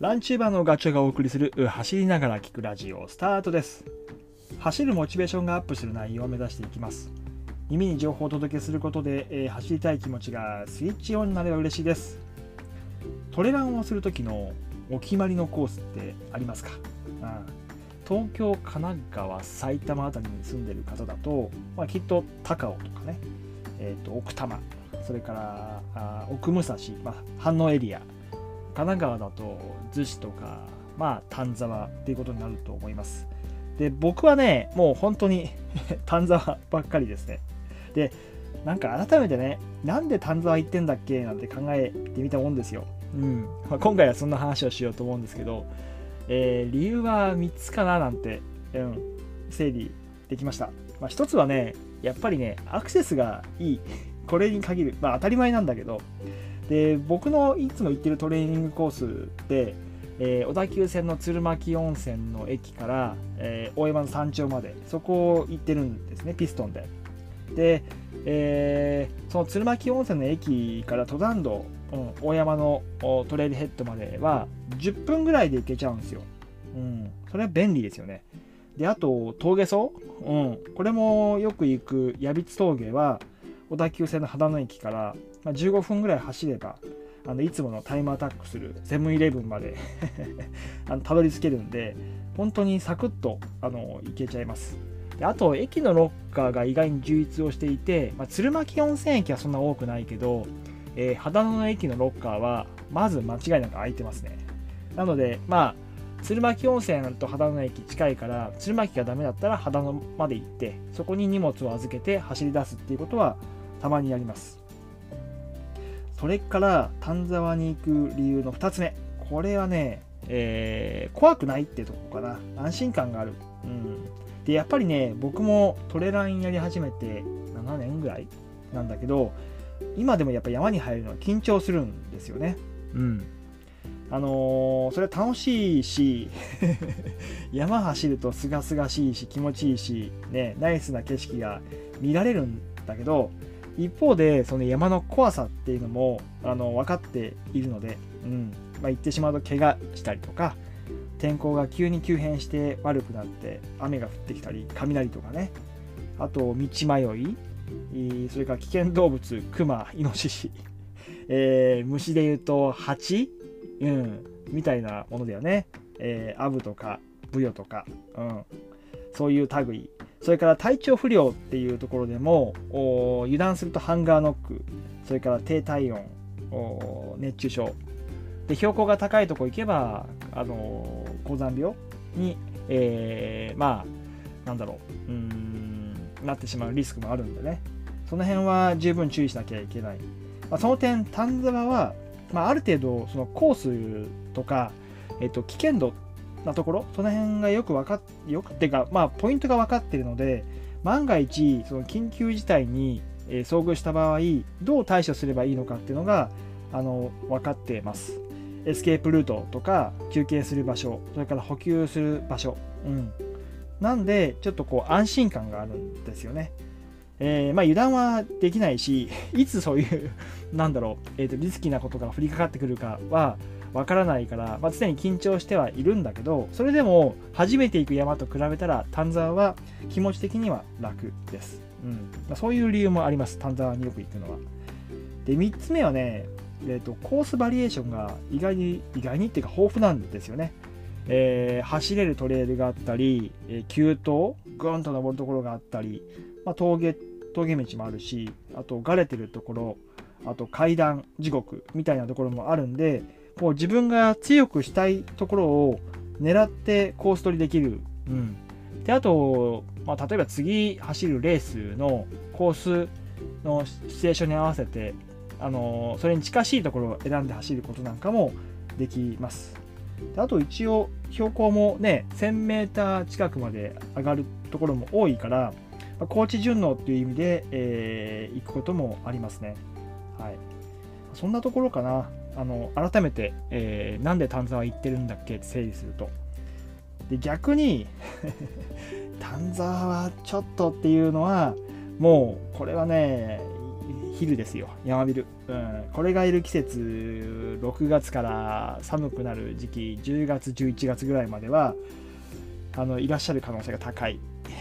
ランチューバーのガチョがお送りする走りながら聞くラジオスタートです。走るモチベーションがアップする内容を目指していきます。耳に情報をお届けすることで、えー走りたい気持ちがスイッチオンになれば嬉しいです。トレランをする時のお決まりのコースってありますか、うん東京、神奈川、埼玉あたりに住んでる方だと、まあ、きっと高尾とかね、えー、と奥多摩、それからあ奥武蔵、まあ、飯能エリア、神奈川だと逗子とか、まあ、丹沢っていうことになると思います。で、僕はね、もう本当に 丹沢ばっかりですね。で、なんか改めてね、なんで丹沢行ってんだっけなんて考えてみたもんですよ。うん。まあ、今回はそんな話をしようと思うんですけど、えー理由は3つかななんて、うん、整理できました。まあ、1つはね、やっぱりね、アクセスがいい。これに限る。まあ当たり前なんだけど、で、僕のいつも行ってるトレーニングコースって、えー小田急線の鶴巻温泉の駅から、えー大山の山頂まで、そこを行ってるんですね、ピストンで。で、えーその鶴巻温泉の駅から登山道、うん、大山のトレイルヘッドまでは10分ぐらいで行けちゃうんですよ。うん、それは便利ですよね。で、あと、峠層、うん、これもよく行く矢光峠は、小田急線の秦野駅から、まあ、15分ぐらい走れば、あのいつものタイムアタックするセブンイレブンまで あのたどり着けるんで、本当にサクッとあの行けちゃいます。であと、駅のロッカーが意外に充実をしていて、まあ、鶴巻温泉駅はそんな多くないけど、えー、秦野の駅のロッカーは、まず間違いなく空いてますね。なので、まあ、鶴巻温泉と秦野駅近いから、鶴巻がダメだったら秦野まで行って、そこに荷物を預けて走り出すっていうことはたまにやります。それから、丹沢に行く理由の2つ目。これはね、えー怖くないってとこかな。安心感がある。うん。で、やっぱりね、僕もトレランやり始めて7年ぐらいなんだけど、今でもやっぱ山に入るのは緊張するんですよね。うん。あのーそれは楽しいし 山走るとすがすがしいし気持ちいいし、ね、ナイスな景色が見られるんだけど一方でその山の怖さっていうのもあの分かっているので、うん。まあ、言ってしまうと怪我したりとか天候が急に急変して悪くなって雨が降ってきたり雷とかね。あと道迷い。それから危険動物クマイノシシ、えー虫で言うとハチ、うん、みたいなものだよね、えーアブとかブヨとか、うん、そういう類それから体調不良っていうところでも油断するとハンガーノック。それから低体温。熱中症。で標高が高いとこ行けば、あの高山病に、えーまあなんだろう。うんなってしまうリスクもあるんでね。その辺は十分注意しなきゃいけない、まあ、その点丹沢は、まあ、ある程度そのコースとか、えっと、危険度なところその辺がよく分かっよくってか、まあ、ポイントが分かってるので万が一その緊急事態にえ遭遇した場合どう対処すればいいのかっていうのがあの分かってます。エスケープルートとか休憩する場所それから補給する場所、うん、なんでちょっとこう安心感があるんですよね。えーまあ、油断はできないし、いつそういう、なんだろう、えーと、リスキーなことが降りかかってくるかはわからないから、まあ、常に緊張してはいるんだけど、それでも初めて行く山と比べたら、丹沢は気持ち的には楽です。うんまあ、そういう理由もあります、丹沢によく行くのは。で、3つ目はね、えーと、コースバリエーションが意外に、意外にっていうか豊富なんですよね。えー走れるトレイルがあったり、えー急登、ぐーんと登るところがあったり、まあ、峠峠道もあるしあとがれてるところあと階段地獄みたいなところもあるんでこう自分が強くしたいところを狙ってコース取りできる、うん、であと、まあ、例えば次走るレースのコースのシチュエーションに合わせてあのそれに近しいところを選んで走ることなんかもできますであと一応標高もね 1000m 近くまで上がるところも多いからまあ高知順応っていう意味で、えー行くこともありますね。はい。そんなところかな。あの、改めて、えーなんで丹沢行ってるんだっけって整理すると。で、逆に、丹沢はちょっとっていうのは、もう、これはね、ヒルですよ、山ビル、うん。これがいる季節、6月から寒くなる時期、10月、11月ぐらいまでは、あのいらっしゃる可能性が高い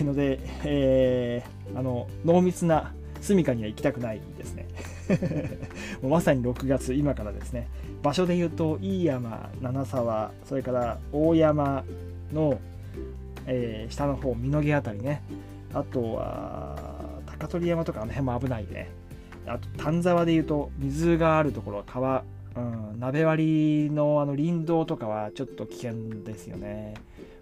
ので、えー、あの濃密な住処には行きたくないですね。もうまさに6月、今からですね。場所で言うと、飯山、七沢、それから大山の、えー、下の方、美濃毛辺りね。あとは、高取山とかあの辺も危ないね。あと、丹沢で言うと、水があるところ川、うん、鍋割りのあの林道とかはちょっと危険ですよね。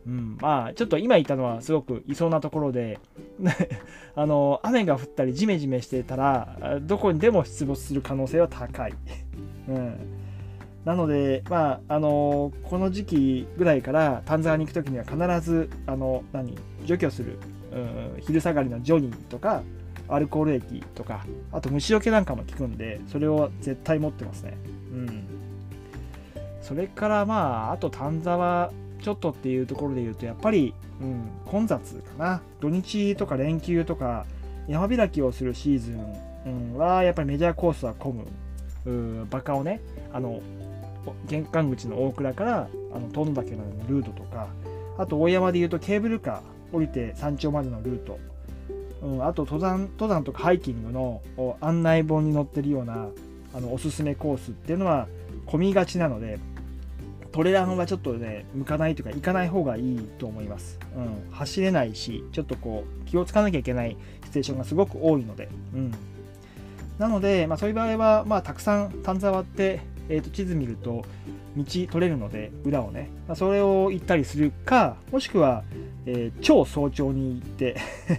うん、まあちょっと今言ったのはすごくいそうなところで あの雨が降ったりジメジメしてたらどこにでも出没する可能性は高い、うん、なのでまああのこの時期ぐらいから丹沢に行く時には必ずあの何除去する、うん、昼下がりのジョニーとかアルコール液とかあと虫除けなんかも効くんでそれを絶対持ってますね。うん。それからまああと丹沢ちょっとっていうところで言うと、やっぱり、うん、混雑かな。土日とか連休とか、山開きをするシーズン、は、やっぱりメジャーコースは混む。バカをね、あの、玄関口の大倉からあの遠野岳までのルートとか、あと大山でいうとケーブルカー降りて山頂までのルート、うん、あと登山登山とかハイキングの案内本に載ってるようなあのおすすめコースっていうのは混みがちなのでトレランはちょっとね、向かないというか、行かない方がいいと思います。うん、走れないし、ちょっとこう、気をつかなきゃいけないシチュエーションがすごく多いので、うん。なので、まあ、そういう場合は、まあ、たくさん丹沢って、えー、と地図見ると、道取れるので、裏をね、まあ、それを行ったりするか、もしくは、えー、超早朝に行って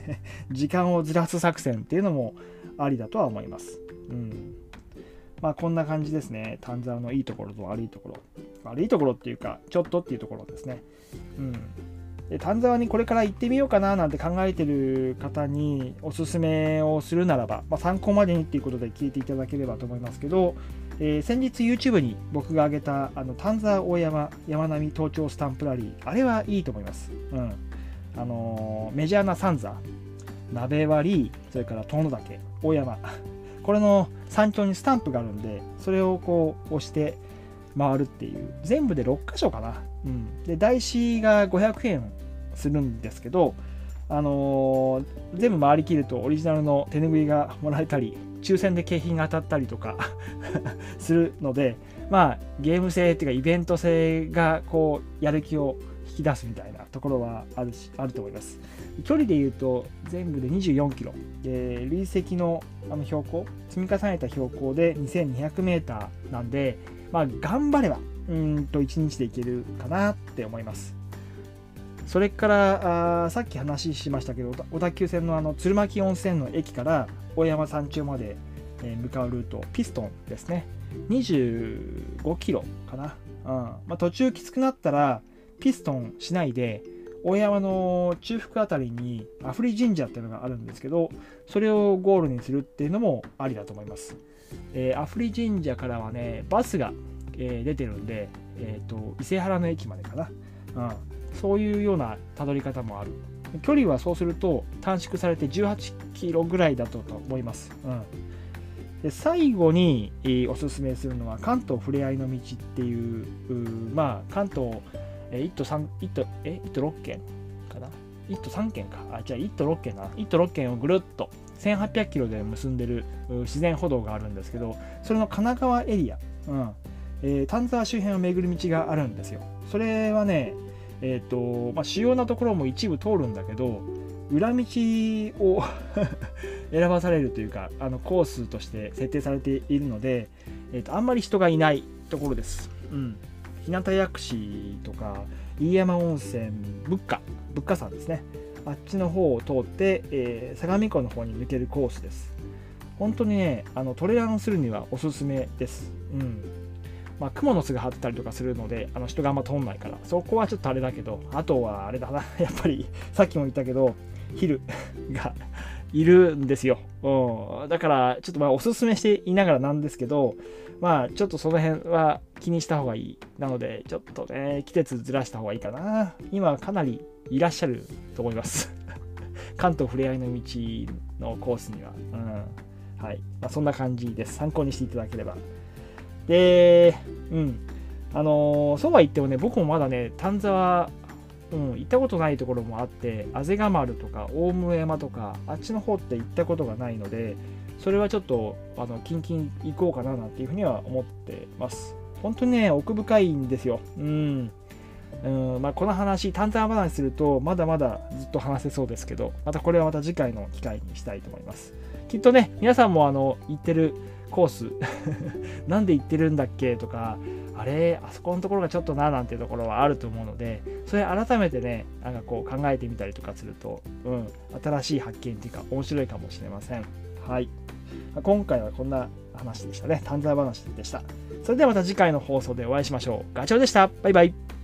時間をずらす作戦っていうのもありだとは思います。うんまあこんな感じですね。丹沢のいいところと悪いところ。悪いところっていうか、ちょっとっていうところですね。うん。で丹沢にこれから行ってみようかななんて考えてる方におすすめをするならば、まあ、参考までにっていうことで聞いていただければと思いますけど、えー、先日 YouTube に僕が挙げたあの丹沢大山山並登頂スタンプラリー、あれはいいと思います。うん。あのー、メジャーな三座、鍋割り、それから遠野岳、大山。これの山頂にスタンプがあるんで、それをこう押して回るっていう、全部で6箇所かな。うん、で、台紙が500円するんですけど、あのー、全部回りきるとオリジナルの手拭いがもらえたり、抽選で景品が当たったりとか するので、まあ、ゲーム性っていうかイベント性がこうやる気を引き出すみたいなところはあるしあると思います。距離で言うと全部で24キロ、で累積のあの標高、積み重ねた標高で2200メーターなんで、まあ、頑張ればうんと1日で行けるかなって思います。それからあさっき話しましたけど小田急線のあの鶴巻温泉の駅から大山山頂まで、向かうルートピストンですね25キロかな、うんまあ、途中きつくなったらピストンしないで大山の中腹あたりにアフリ神社っていうのがあるんですけどそれをゴールにするっていうのもありだと思います、えー、アフリ神社からはねバスが、えー、出てるんで、えーと、伊勢原の駅までかな、うん、そういうようなたどり方もある。距離はそうすると短縮されて18キロぐらいだと思います、うん。で最後に、えー、おすすめするのは関東ふれあいの道っていうまあ関東え1都3、1都、え、1都6県かな ?1 都3県か。あ、じゃあ1都6県な。1都6県をぐるっと1800キロで結んでる自然歩道があるんですけど、それの神奈川エリア、うんえー、丹沢周辺を巡る道があるんですよ。それはね、えっ、ー、と、まあ、主要なところも一部通るんだけど、裏道を 選ばされるというか、あのコースとして設定されているので、えーと、あんまり人がいないところです。うん、日向薬師とか飯山温泉仏花仏花山ですね。あっちの方を通って、えー、相模湖の方に抜けるコースです。本当にねあのトレランするにはおすすめです。うん。まあ、雲の巣が張ってたりとかするので、あの人があんま通んないから、そこはちょっとあれだけど、あとはあれだな、やっぱり、さっきも言ったけど、ヒルがいるんですよ。うん、だから、ちょっとまあおすすめしていながらなんですけど、まあちょっとその辺は気にした方がいい。なので、ちょっとね、季節ずらした方がいいかな。今かなりいらっしゃると思います。関東ふれあいの道のコースには。うん。はいまあ、そんな感じです。参考にしていただければ。で、うん。あのー、そうは言ってもね、僕もまだね、丹沢、うん、行ったことないところもあって、あぜが丸とか大室山とか、あっちの方って行ったことがないので、それはちょっと、あの、キンキン行こうかななんていうふうには思ってます。本当にね、奥深いんですよ。うん。うんまあ、この話、淡々話すると、まだまだずっと話せそうですけど、またこれはまた次回の機会にしたいと思います。きっとね、皆さんもあの、行ってるコース、なんで行ってるんだっけとか、あれ、あそこのところがちょっとな、なんていうところはあると思うので、それ改めてね、なんかこう考えてみたりとかすると、うん、新しい発見っていうか、面白いかもしれません。はい。今回はこんな話でしたね。短冊話でした。それではまた次回の放送でお会いしましょう。ガチョウでした。バイバイ。